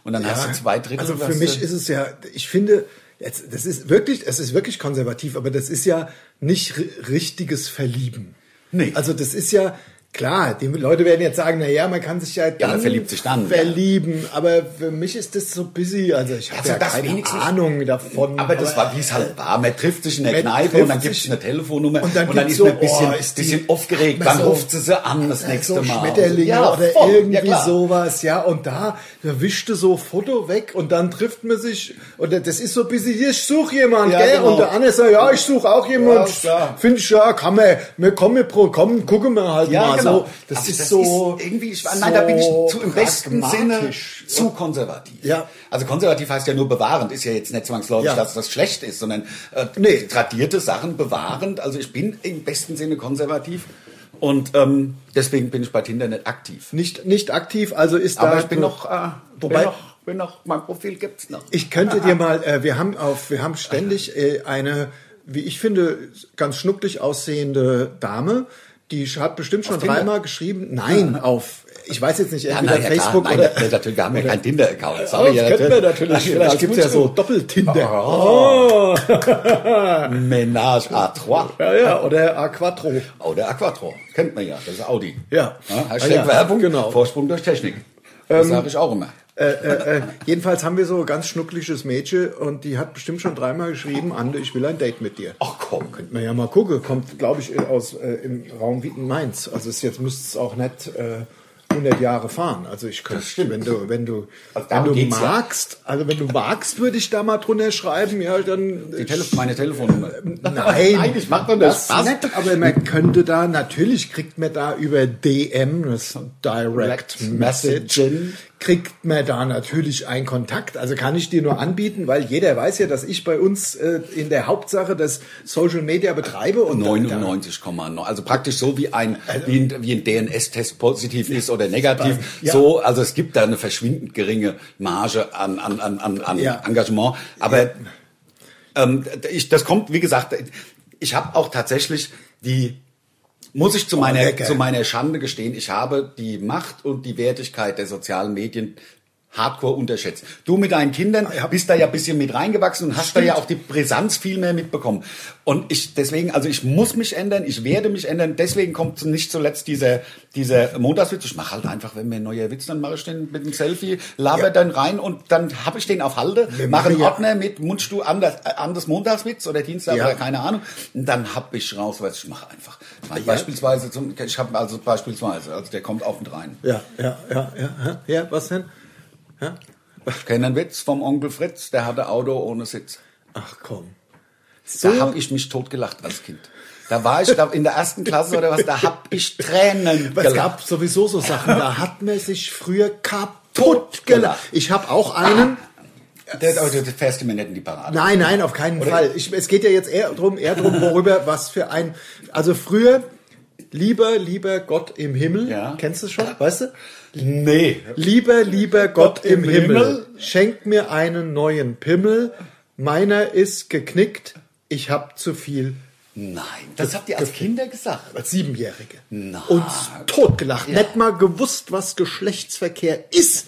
Und dann hast du zwei Drittel. Also für mich du- ist es ja, ich finde, jetzt, das ist wirklich, es ist wirklich konservativ, aber das ist ja nicht ri- richtiges Verlieben. Nee. Also das ist ja, klar, die Leute werden jetzt sagen, na ja, man kann sich ja dann verliebt sich dann, verlieben, aber für mich ist das so busy, also ich habe Also ja keine Ahnung davon. Aber das war, wie es halt war. Man trifft sich in der Kneipe und dann gibt es eine Telefonnummer und dann gibt's ist so, man ein bisschen, oh, ist die- bisschen aufgeregt. Dann so- ruft sie sie an das nächste so Mal. Schmetterlinge Ja, oder voll. irgendwie Ja, sowas, ja. Und da, da wischte so Foto weg und dann trifft man sich und das ist so bisschen, hier, ich suche jemand, Ja, gell? genau. Und der andere sagt, ja, ich suche auch jemand. Ja, klar. Finde ich, ja, kann man, wir kommen, pro, komm, gucken wir halt Ja, mal. Genau. so, das Also ist so ist irgendwie, ich, nein, da bin ich so zu, im besten Sinne zu konservativ. Ja. Also konservativ heißt ja nur bewahrend, ist ja jetzt nicht zwangsläufig, Ja. dass das schlecht ist, sondern äh, Nee. tradierte Sachen bewahrend. Also ich bin im besten Sinne konservativ und ähm, deswegen bin ich bei Tinder nicht aktiv. nicht nicht aktiv, also ist Aber da ich bin noch, äh, wobei bin noch, bin noch, mein Profil gibt's noch. Ich könnte dir mal, äh, wir haben auf, wir haben ständig äh, eine, wie ich finde, ganz schnucklig aussehende Dame, die hat bestimmt schon dreimal geschrieben. Nein, auf, ich weiß jetzt nicht, Ja, entweder nein, ja. Facebook Nein, oder. ja, natürlich, wir haben ja keinen Tinder-Account. Oh, Sorry, das ja, könnten wir natürlich. Vielleicht gibt's ja so. Doppeltinder. Oh. [LAUGHS] Ménage à trois. Ja, ja, oder A4. Oh, der A4. Kennt man ja, das ist Audi. Ja. Hashtag Ah, ja, Werbung, genau. Vorsprung durch Technik. Das sage ich auch immer. Äh, äh, äh, jedenfalls haben wir so ein ganz schnuckliges Mädchen und die hat bestimmt schon dreimal geschrieben, Ande, ich will ein Date mit dir. Ach komm. Könnte man ja mal gucken. Kommt, glaube ich, aus äh, im Raum Wien-Mainz. Also es jetzt müsste es auch nicht äh, 100 Jahre fahren. Also ich könnte, wenn du, wenn du, Also wenn du geht's ja. magst, also wenn du magst, würde ich da mal drunter schreiben. Ja, dann Die Telef meine Telefonnummer. Nein, Nein, ich mach doch das. das nicht, aber man könnte da, natürlich kriegt man da über DM, das Direct Direct Message, Messaging. Kriegt man da natürlich einen Kontakt. Also kann ich dir nur anbieten, weil jeder weiß ja, dass ich bei uns äh, in der Hauptsache das Social Media betreibe und da- 99,9. Also praktisch so wie ein, wie ein, wie ein DNS-Test positiv ist oder negativ. Ja. So, also es gibt da eine verschwindend geringe Marge an, an, an, an, an Ja. Engagement. Aber ähm, ich, das kommt, wie gesagt, ich habe auch tatsächlich die muss ich zu meiner, zu meiner Schande gestehen, ich habe die Macht und die Wertigkeit der sozialen Medien hardcore unterschätzt. Du mit deinen Kindern bist da ja ein bisschen mit reingewachsen und hast da ja auch die Brisanz viel mehr mitbekommen. Und ich, deswegen, also ich muss mich ändern, ich werde mich ändern, deswegen kommt nicht zuletzt dieser, dieser Montagswitz. Ich mache halt einfach, wenn mir ein neuer Witz, dann mache ich den mit einem Selfie, laber Ja. dann rein und dann habe ich den auf Halde, mache einen ja- Ordner mit Mundst du anders, äh, anders Montagswitz oder Dienstag Ja. oder keine Ahnung. Und dann hab ich raus, was ich mache einfach. Ich. Beispielsweise, zum, ich habe also beispielsweise, also der kommt auf und rein. Ja, ja, ja, ja, ja, was denn? Ja? Ich kenne einen Witz vom Onkel Fritz, der hatte Auto ohne Sitz. Ach komm. Da habe ich mich totgelacht als Kind. Da war ich glaub, in der ersten Klasse oder was, da hab ich Tränen Es gelacht. gab sowieso so Sachen, da hat man sich früher kaputt gelacht. Ich habe auch einen. Der, aber du fährst mir nicht in die Parade. Nein, nein, auf keinen Fall. Ich, es geht ja jetzt eher drum, eher drum, worüber, was für ein. Also früher, lieber, lieber Gott im Himmel. Ja. Kennst du schon? Weißt du? Nee. Lieber, lieber Gott im, im Himmel, Himmel. schenk mir einen neuen Pimmel. Meiner ist geknickt. Ich hab zu viel. Nein, das habt ihr als Kinder gesagt. Als Siebenjährige. Nein. Uns totgelacht. Nicht mal gewusst, was Geschlechtsverkehr ist.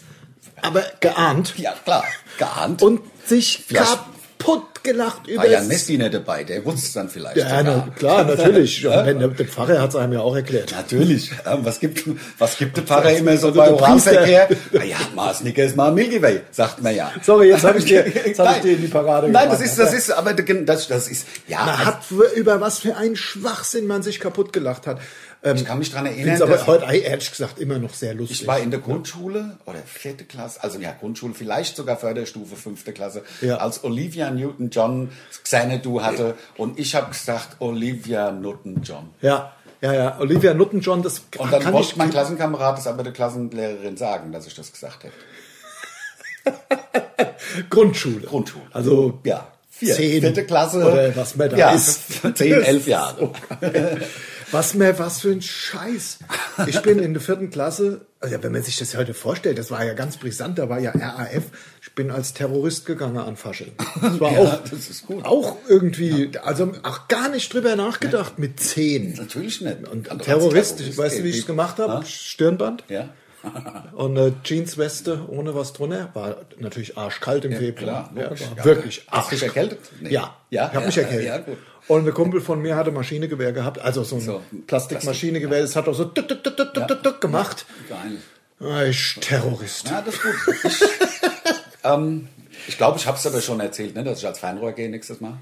Aber geahnt. Ja, klar, geahnt. Und sich Vielleicht- kaputt gelacht über war ja Messi nicht dabei, der wusste es dann vielleicht. Ja, na, klar, natürlich. [LAUGHS] Wenn, der, der Pfarrer hat es einem ja auch erklärt. Natürlich. Was gibt, was gibt der Pfarrer immer so Also bei der Priester. Oralverkehr? Na ja, mal Snickers, mal Milky Way, sagt man ja. Sorry, jetzt habe ich dir, [LAUGHS] jetzt hab ich dir in die Parade Nein, das gebracht. ist, das ist, aber das, das ist, ja, Man hat über was für einen Schwachsinn man sich kaputt gelacht hat. Ähm, ich kann mich dran finde erinnern, es aber heute ehrlich gesagt immer noch sehr lustig. Ich war in der Grundschule oder vierte Klasse, also ja, Grundschule, vielleicht sogar Förderstufe, fünfte Klasse, Ja. als Olivia Newton-John Xanadu hatte und ich habe gesagt, Olivia Newton-John. ja, ja, ja. Olivia Nutton-John, das Und dann kann ich mein Klassenkamerad das aber der Klassenlehrerin sagen, dass ich das gesagt hätte. [LAUGHS] Grundschule. Grundschule. Also Ja. Vier, Zehn. vierte Klasse. Oder was man da ja, ist. Zehn, elf [LAUGHS] Jahre. Was mir, was für ein Scheiß. Ich bin in der vierten Klasse, also wenn man sich das heute vorstellt, das war ja ganz brisant, da war ja RAF. Ich bin als Terrorist gegangen an Fasching. Das war [LAUGHS] Ja, auch, das ist gut. auch irgendwie, also auch gar nicht drüber nachgedacht mit zehn. Natürlich nicht. Und Also als Terrorist, weißt du, wie ich es gemacht habe? Ha? Stirnband Ja. [LAUGHS] und eine Jeansweste ohne was drunter. War natürlich arschkalt im Februar. klar, ja, Ja. wirklich Hast du dich erkältet? Nee. Ja, Ja, ich habe ja, mich erkältet. ja, gut. Und ein Kumpel von mir hatte Maschinengewehr gehabt, also so ein So, Plastikmaschinengewehr, das hat auch so tuk, tuk, tuk, tuk, tuk, gemacht. Geil. Ah, Ich Terrorist. Ja, das ist gut. Ich, [LAUGHS] ähm, ich glaube, ich habe es aber schon erzählt, ne, dass ich als Fernrohr gehe nächstes Mal.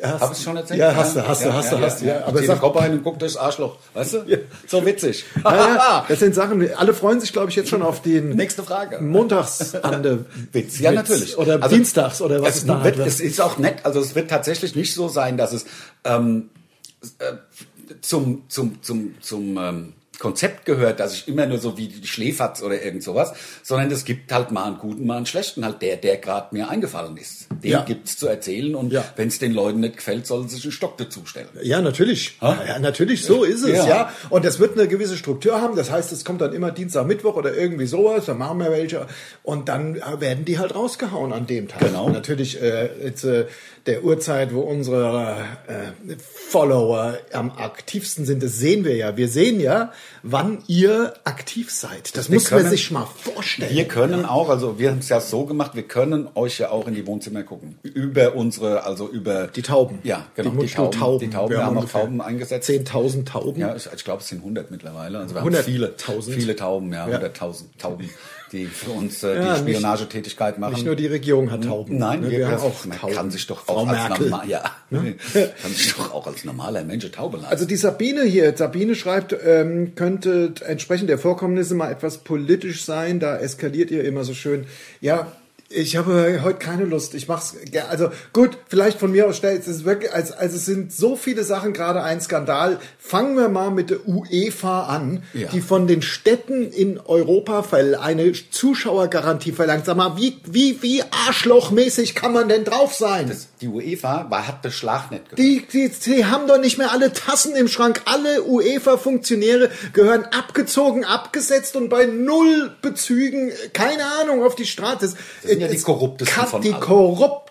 Hast- Habe ich schon erzählt? Ja, hast du, hast du, hast du, hast du, ja. Aber Aber ich sag- Kopf ein und guck durchs Arschloch. Weißt du? So witzig. [LAUGHS] Ja, ja, [LAUGHS] das sind Sachen, alle freuen sich, glaube ich, jetzt schon auf den Nächste Frage. Montagsande [LAUGHS] Witz. Ja, natürlich. Oder Also, Dienstags oder was es da wird, Es ist auch nett, also es wird tatsächlich nicht so sein, dass es ähm, äh, zum, zum, zum, zum ähm, Konzept gehört, dass ich immer nur so wie die Schläferz oder irgend sowas, sondern es gibt halt mal einen guten, mal einen schlechten, halt der, der gerade mir eingefallen ist. Den Ja. gibt's zu erzählen und Ja. wenn es den Leuten nicht gefällt, sollen sie sich einen Stock dazustellen. Ja, natürlich. Ha? Ja, natürlich, so ist es, ja. Ja. Und das wird eine gewisse Struktur haben. Das heißt, es kommt dann immer Dienstag, Mittwoch oder irgendwie sowas. Dann machen wir welche. Und dann äh, werden die halt rausgehauen an dem Tag. Genau. Und natürlich äh, jetzt, äh, der Uhrzeit, wo unsere äh, Follower am aktivsten sind, das sehen wir ja. Wir sehen ja, wann ihr aktiv seid. Das Wir muss man sich mal vorstellen. Wir können auch, also wir haben es ja so gemacht, wir können euch ja auch in die Wohnzimmer gucken. Über unsere, also über... die Tauben. Ja, genau. Die Mundstuhl-Tauben. Die Tauben, wir, haben auch Tauben eingesetzt. 10.000 Tauben. Ja, ich, ich glaube, es sind 100 mittlerweile. Also wir haben 100.000. viele, viele Tauben, ja, Ja. 100.000 Tauben, die für uns äh, Ja, die Spionagetätigkeit machen. Nicht nur die Regierung hat Tauben. Nein, ne? wir, wir haben auch man Tauben. kann sich doch Frau auch als normal, ja, [LAUGHS] kann sich doch auch als normaler Mensch Taube leisten. Also die Sabine hier, Sabine schreibt, ähm, könnte entsprechend der Vorkommnisse mal etwas politisch sein, da eskaliert ihr immer so schön. Ja, ich habe heute keine Lust. Ich mach's, also gut, vielleicht von mir aus stellt es ist wirklich, also, also es sind so viele Sachen gerade ein Skandal. Fangen wir mal mit der UEFA an, Ja. die von den Städten in Europa eine Zuschauergarantie verlangt. Sag mal, wie, wie, wie arschlochmäßig kann man denn drauf sein? das, die UEFA war, hat das Schlagnet gehört. Die, die, die haben doch nicht mehr alle Tassen im Schrank. Alle UEFA-Funktionäre gehören abgezogen, abgesetzt und bei null Bezügen, keine Ahnung, auf die Straße. Das, sind ja die es korruptesten von Die allen.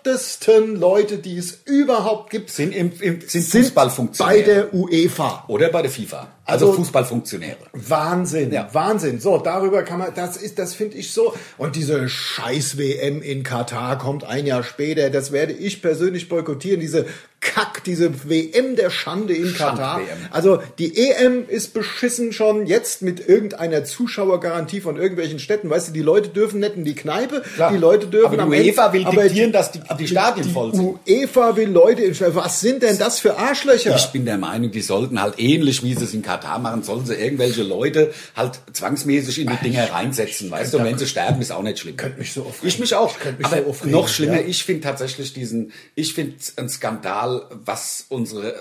Korruptesten Leute, die es überhaupt gibt, sind, im, im, sind, sind Fußballfunktionäre. bei der UEFA. Oder bei der FIFA. Also, Also- Fußballfunktionäre. Wahnsinn, Ja. Wahnsinn. So, darüber kann man, das ist, das finde ich so. Und diese scheiß WM in Katar kommt ein Jahr später. Das werde ich persönlich boykottieren. Diese Kack, diese WM der Schande in Katar. Schand-WM. Also die EM ist beschissen schon jetzt mit irgendeiner Zuschauergarantie von irgendwelchen Städten. Weißt du, die Leute dürfen nicht in die Kneipe, Klar. die Leute dürfen Aber die am UEFA Ende- will diktieren, dass die- die Stadien die voll sind. UEFA will Leute in Was sind denn das für Arschlöcher? Ich bin der Meinung, die sollten halt ähnlich wie sie es in Katar machen, sollen sie irgendwelche Leute halt zwangsmäßig in die Dinger reinsetzen, weißt du? Und wenn sie sterben, ist auch nicht schlimm. könnte mich so aufregen. Ich mich auch. Ich könnte mich Aber so noch schlimmer, ja. ich finde tatsächlich diesen, ich finde ein Skandal, was unsere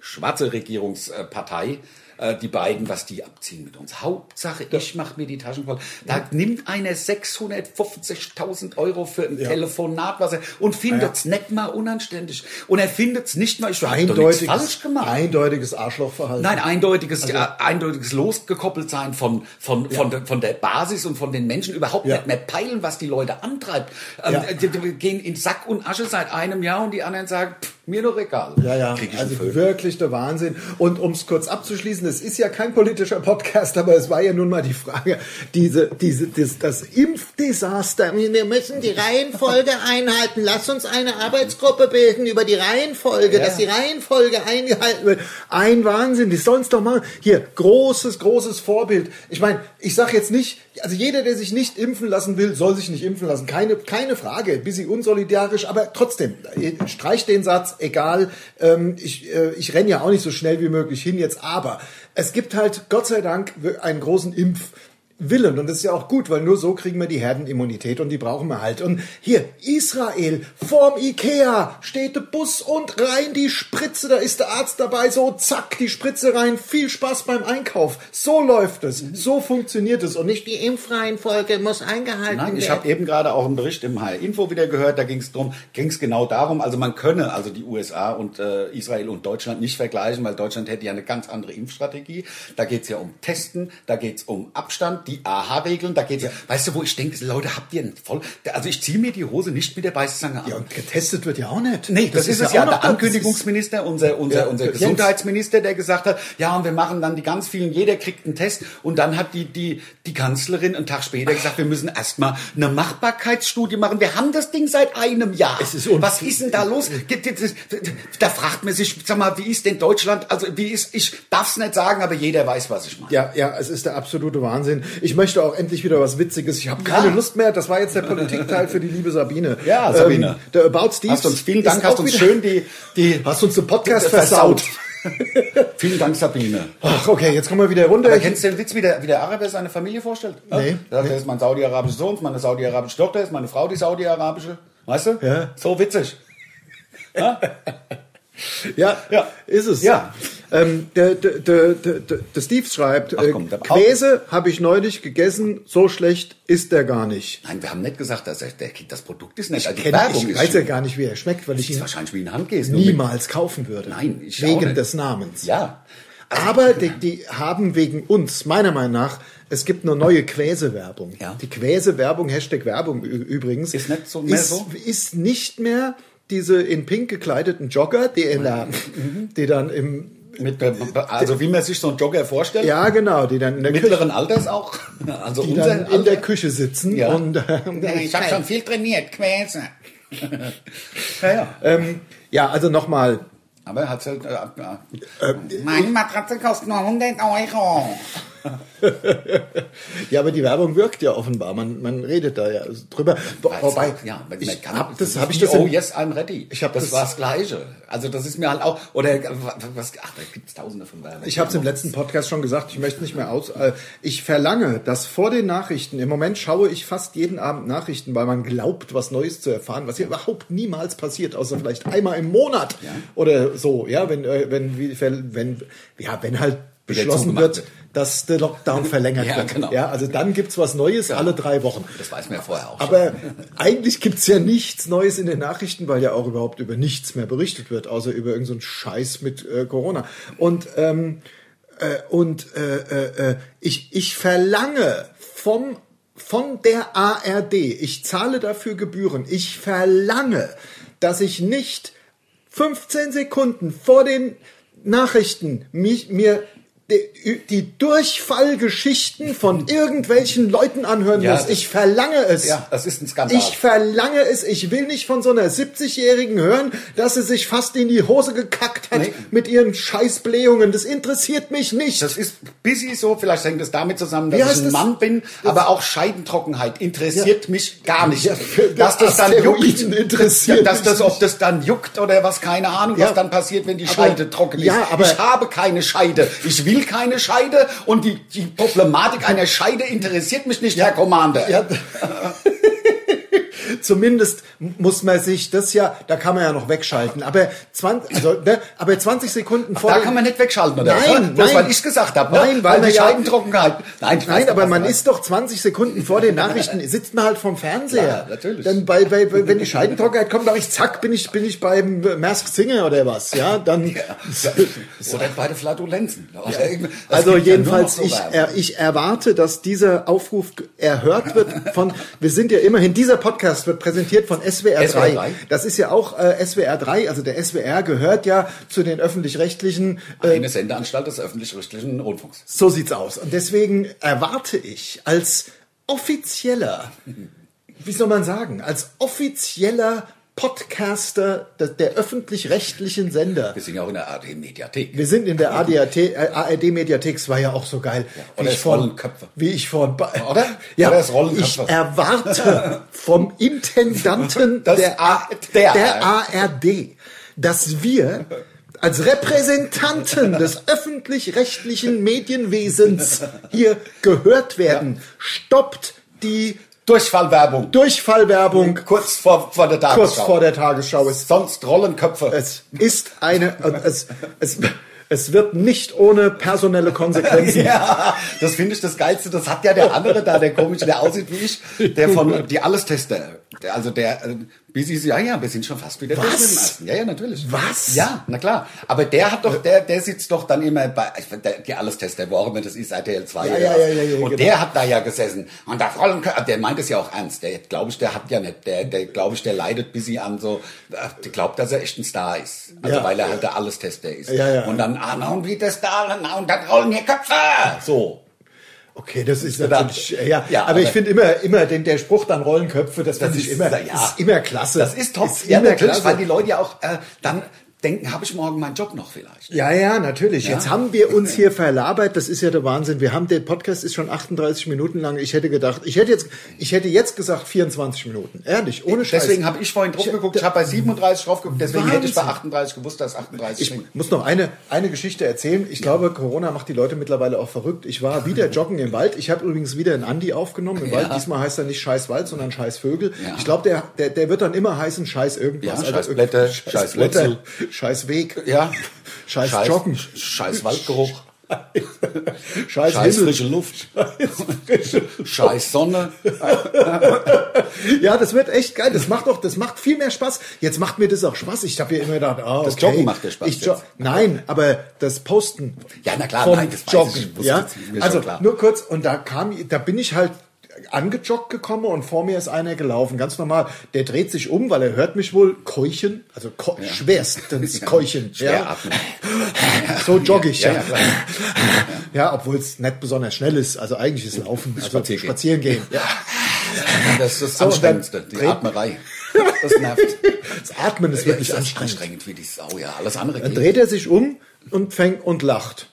schwarze Regierungspartei, äh, die beiden, was die abziehen mit uns. Hauptsache, ich mache mir die Taschen voll. Da nimmt einer 650.000 Euro für ein Telefonat was er, und findet's nicht mal unanständig. Und er findet's nicht mal, ich habe falsch gemacht. eindeutiges Arschlochverhalten. Nein, eindeutiges, Also äh, eindeutiges losgekoppelt sein von, von, von, der, von der Basis und von den Menschen, überhaupt Ja. nicht mehr peilen, was die Leute antreibt. Ähm, Ja. die, die gehen in Sack und Asche seit einem Jahr und die anderen sagen, pff, mir doch egal. Ja, ja, also wirklich der Wahnsinn. Und um es kurz abzuschließen, es ist ja kein politischer Podcast, aber es war ja nun mal die Frage, diese, diese, das, das Impfdesaster. Wir müssen die Reihenfolge [LAUGHS] einhalten. Lass uns eine Arbeitsgruppe bilden über die Reihenfolge, Ja. dass die Reihenfolge eingehalten wird. Ein Wahnsinn, die sollen es doch machen. Hier, großes, großes Vorbild. Ich meine, ich sage jetzt nicht, also jeder, der sich nicht impfen lassen will, soll sich nicht impfen lassen. Keine, keine Frage. Bisschen unsolidarisch, aber trotzdem, äh, streich den Satz, egal. Ähm, ich, äh, ich renne ja auch nicht so schnell wie möglich hin jetzt, aber es gibt halt, Gott sei Dank, einen großen Impfwillen und das ist ja auch gut, weil nur so kriegen wir die Herdenimmunität und die brauchen wir halt. Und hier, Israel, vorm Ikea steht der Bus und rein die Spritze, da ist der Arzt dabei, so zack, die Spritze rein, viel Spaß beim Einkauf. So läuft es, so funktioniert es. Und nicht die Impfreihenfolge muss eingehalten Nein, ich werden. habe eben gerade auch einen Bericht im HR Info wieder gehört, da ging es drum, ging es genau darum, also man könne also die USA und äh, Israel und Deutschland nicht vergleichen, weil Deutschland hätte ja eine ganz andere Impfstrategie. Da geht es ja um Testen, da geht es um Abstand, die AHA-Regeln, da geht es, weißt du, wo ich denke, Leute, habt ihr einen voll, also ich ziehe mir die Hose nicht mit der Beißzange an. ja, und getestet wird ja auch nicht. Nee, das, ist es ja. noch Der das- Ankündigungsminister, unser, unser, Ja, unser. Gesundheitsminister, der gesagt hat, ja, und wir machen dann die ganz vielen, jeder kriegt einen Test. Und dann hat die, die, die Kanzlerin einen Tag später gesagt, wir müssen erstmal eine Machbarkeitsstudie machen. Wir haben das Ding seit einem Jahr. Es ist Was ist denn da los? Da fragt man sich, sag mal, wie ist denn Deutschland, also wie ist, ich darf es nicht sagen, aber jeder weiß, was ich meine. Ja, ja, es ist der absolute Wahnsinn. Ich möchte auch endlich wieder was Witziges. Ich habe keine Ja. Lust mehr. Das war jetzt der Politikteil für die liebe Sabine. Ja, Sabine. Ähm, der About Steve. Hast uns, vielen Dank, hast uns schön die, die, Hast uns den Podcast versaut. versaut. vielen Dank, Sabine. Ach, okay, jetzt kommen wir wieder runter. Aber kennst du den Witz, wie der, wie der Araber seine Familie vorstellt? Nee. Er sagt, das ist mein saudi-arabischer Sohn, meine saudi-arabische Tochter, ist meine Frau, die saudi-arabische. Weißt du? Ja. So witzig. ja, Ja. ist es. Ja. Ähm, der, der, der, der, der Steve schreibt, Ach äh, komm, Käse habe ich neulich gegessen, so schlecht ist der gar nicht. Nein, wir haben nicht gesagt, dass er, der, das Produkt ist nicht. also die Kenn, Werbung ich weiß ja gar nicht, wie er schmeckt, weil ich ist ihn wahrscheinlich wie ein Handkäse. niemals kaufen würde. Nein, ich Wegen des Namens. Ja. Aber die, die haben wegen uns, meiner Meinung nach, es gibt eine neue Quäse-Werbung. Ja. Die Quäse-Werbung, Hashtag Werbung übrigens, Ist nicht so mehr ist, so? ist nicht mehr diese in pink gekleideten Jogger, die, in der, die dann im, Mit, also wie man sich so einen Jogger vorstellt. ja genau, die dann in der Küche, Mittleren Alters auch. Also die dann in Alter. der Küche sitzen Ja. und äh, ich habe schon viel trainiert, Quäse. [LAUGHS] ja, ja. ähm, ja, also nochmal, Aber er hat halt. Äh, äh, Meine Matratze kostet nur 100 Euro. Ja, aber die Werbung wirkt ja offenbar. Man, man redet da ja drüber. Wobei, ja, man ich kann, hab das, habe ich das Oh im- yes, I'm ready. Ich hab das, das- war das Gleiche. Also das ist mir halt auch oder was? Ach, da gibt's Tausende von Werbung. Ich habe es im letzten Podcast schon gesagt, ich möchte nicht mehr aus. Äh, ich verlange, dass vor den Nachrichten, im Moment schaue ich fast jeden Abend Nachrichten, weil man glaubt, was Neues zu erfahren, was hier überhaupt niemals passiert, außer vielleicht einmal im Monat oder so. Ja, wenn, äh, wenn, wie- wenn, ja, wenn halt beschlossen wird, dass der Lockdown [LAUGHS] verlängert Ja, wird. genau. Ja, also dann gibt's was Neues alle drei Wochen. Das weiß man ja vorher auch. schon. Aber eigentlich gibt's ja nichts Neues in den Nachrichten, weil ja auch überhaupt über nichts mehr berichtet wird, außer über irgendeinen so Scheiß mit äh, Corona. Und, ähm, äh, und äh, äh, äh, ich, ich verlange vom, von der ARD, ich zahle dafür Gebühren, ich verlange, dass ich nicht 15 Sekunden vor den Nachrichten mich, mir die, Durchfallgeschichten von irgendwelchen Leuten anhören Ja, muss. Ich verlange es. ja, das ist ein Skandal. Ich verlange es. Ich will nicht von so einer 70-Jährigen hören, dass sie sich fast in die Hose gekackt hat Nee. mit ihren Scheißblähungen. Das interessiert mich nicht. Das ist busy so, vielleicht hängt das damit zusammen, dass ich ein das? Mann bin, aber auch Scheidentrockenheit interessiert mich gar nicht. Ja, dass das dann juckt, interessiert dass das, ob das dann juckt oder was, keine Ahnung, Ja. was dann passiert, wenn die Aber- Scheide trocken ist. ja, aber- ich habe keine Scheide. Ich will keine Scheide und die, die Problematik einer Scheide interessiert mich nicht, Herr Commander. Ja. [LAUGHS] [LAUGHS] Zumindest muss man sich das ja, da kann man ja noch wegschalten. Aber 20, also, ne, aber 20 Sekunden vor Da dem- kann man nicht wegschalten, oder? Nein, das, nein. weil ich gesagt habe. Nein, ne? weil weil die ja- Scheidentrockenheit. Nein, ich weiß Nein, doch, aber was man ist doch 20 Sekunden vor den Nachrichten, [LAUGHS] sitzt man halt vom Fernseher. Ja, natürlich. Dann bei, bei, wenn die Scheidentrockenheit kommt, sag ich, zack, bin ich, bin ich beim Mask Singer oder was, ja, dann, meinst. [LAUGHS] Oder bei den Flatulenzen. Also ja nur jedenfalls, so ich, er, ich erwarte, dass dieser Aufruf erhört wird von, wir sind ja immerhin, dieser Podcast wird präsentiert von SWR 3. SWR 3. Das ist ja auch äh, SWR 3, also der SWR gehört ja zu den öffentlich-rechtlichen, äh, Eine Sendeanstalt des öffentlich-rechtlichen Rundfunks. So sieht's aus. Und deswegen erwarte ich als offizieller, wie soll man sagen, als offizieller Podcaster der, der öffentlich-rechtlichen Sender. Wir sind ja auch in der ARD-Mediathek. Wir sind in der ADAT, äh, ARD-Mediathek, es war ja auch so geil. oder wie ich Köpfe. Wie ich vor, Oder? Ja, Oder rollen ich erwarte vom Intendanten Das der, A- der, der. ARD, dass wir als Repräsentanten des öffentlich-rechtlichen Medienwesens hier gehört werden. Stoppt die Durchfallwerbung. Durchfallwerbung Kurz vor, vor der Tagesschau. kurz vor der Tagesschau. Es Sonst rollen Köpfe. es ist eine, es, es, es wird nicht ohne personelle Konsequenzen. [LAUGHS] Ja, das finde ich das Geilste. Das hat ja der andere da, der komische, der aussieht wie ich, der von die Allestester. Also der, äh, bis ich, ja, ja, wir sind schon fast wieder durch Was? mit dem. Ja, ja, natürlich. Was? Ja, na klar. Aber der hat doch, der, der sitzt doch dann immer bei, ich, der, die Allestester, wo auch immer das ist, RTL 2 Ja, oder ja, ja, ja, ja, Und genau. der hat da ja gesessen. Und da rollen Köpfe, der meint es ja auch ernst. Der, glaube ich, der hat ja nicht, der, der, glaube ich, der leidet bis sie an so, äh, der glaubt, dass er echt ein Star ist. Also, Ja. weil er halt der Allestester ist. Ja, ja. Und dann, ah, na, und wie der Star, na, und dann rollen hier Köpfe. So. Okay, das ist natürlich, ja, Ja, aber, ich aber- finde immer, immer den, der Spruch dann Rollenköpfe, das, Das finde ich immer, ja. ist immer klasse. Das ist top. Ist ja, immer natürlich, klasse. weil die Leute ja auch äh, dann denken, habe ich morgen meinen Job noch vielleicht. Ja, ja, natürlich. Jetzt haben wir uns hier verlabert. Das ist ja der Wahnsinn. Wir haben, der Podcast ist schon 38 Minuten lang. Ich hätte gedacht, ich hätte jetzt, ich hätte jetzt gesagt 24 Minuten. Ehrlich, ohne Scheiß. Deswegen habe ich vorhin drauf Ich- geguckt, ich habe bei 37 drauf geguckt, deswegen hätte ich bei Wahnsinn. 38 gewusst, dass 38 Ich sind. muss noch eine, eine Geschichte erzählen. Ich glaube, Corona macht die Leute mittlerweile auch verrückt. Ich war wieder [LAUGHS] joggen im Wald. Ich habe übrigens wieder einen Andi aufgenommen im Ja. Wald. Diesmal heißt er nicht Scheiß Wald, sondern Scheiß Vögel. Ja. Ich glaube, der, der, der wird dann immer heißen Scheiß irgendwas. Ja, Scheiß Blätter, Scheiß Blätter. Scheiß Weg. Ja. Scheiß Joggen. Scheiß Waldgeruch. Scheiß, Scheiß Himmel. frische Luft. Scheiß Sonne. [LAUGHS] Ja, das wird echt geil. Das macht doch, das macht viel mehr Spaß. Jetzt macht mir das auch Spaß. Ich habe ja immer gedacht, ah, Das okay. Joggen macht dir Spaß Ich jo jetzt. Nein, aber das Posten. Ja, na klar, vom nein, das Joggen. ich, ja, also klar. nur kurz und da kam, da bin ich halt angejoggt gekommen und vor mir ist einer gelaufen, ganz normal. Der dreht sich um, weil er hört mich wohl keuchen, also ko schwerstens [LAUGHS] keuchen. Schwer ja. [LAUGHS] So jogge ich, Ja, ja. ja. [LAUGHS] Ja, obwohl es nicht besonders schnell ist. Also eigentlich ist Laufen, also Spazieren gehen. spazieren gehen. Ja. Das ist das So, Anstrengendste, die Atmerei. Das nervt. Das Atmen ist wirklich das ist anstrengend. anstrengend wie die Sau, ja. Alles andere Dann dreht er sich um und fängt und lacht.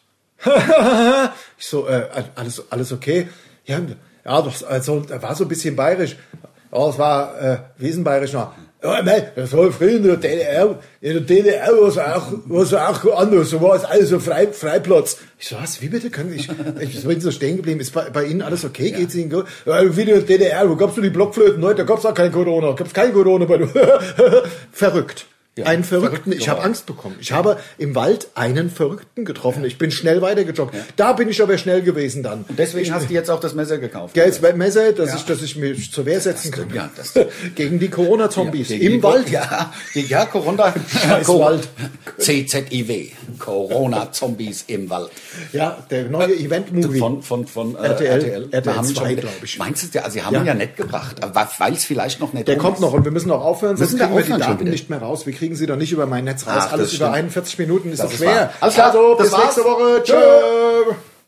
ich so, äh, alles, alles okay? Ja, ja, doch, also, er war so ein bisschen bayerisch. Ja, es war, äh, wie ist denn bayerisch noch? Ja, nein, das war früher in der DDR, in der DDR war es auch, war es auch anders, so war es alles so frei, Freiplatz. Ich so, was, wie bitte, können ich, ich bin so stehen geblieben, ist bei, bei Ihnen alles okay, geht's Ihnen gut? Ja, wie in der DDR, wo gab's nur die Blockflöten, heute, da gab's auch kein Corona, gab's kein Corona bei [LAUGHS] Verrückt. Einen Verrückten. Ich habe Angst bekommen. Ich habe im Wald einen Verrückten getroffen. Ich bin schnell weitergejoggt. Da bin ich aber schnell gewesen dann. Deswegen ich, hast du jetzt auch das Messer gekauft. Gell, das Messer, dass, ich, dass ich mich zur Wehr setzen kann. Ja, das, [LAUGHS] Gegen die Corona-Zombies. Im Wald. Ja, ja Corona. [LAUGHS] Scheiß Wald. CZIW. Corona-Zombies im Wald. Ja, der neue Event-Movie. Von, von, von äh, RTL, RTL. RTL haben die 2, schon- glaub ich. Meinst du, der- sie haben Ja. ihn ja nicht gebracht, weil es vielleicht noch nicht Der kommt noch und wir müssen auch aufhören, sonst kriegen wir die Daten nicht mehr raus. Wir kriegen sie doch nicht über mein Netz raus. Ach, Alles über stimmt. 41 Minuten ist Das doch schwer. Alles klar, also, das bis war's. nächste Woche. Tschö.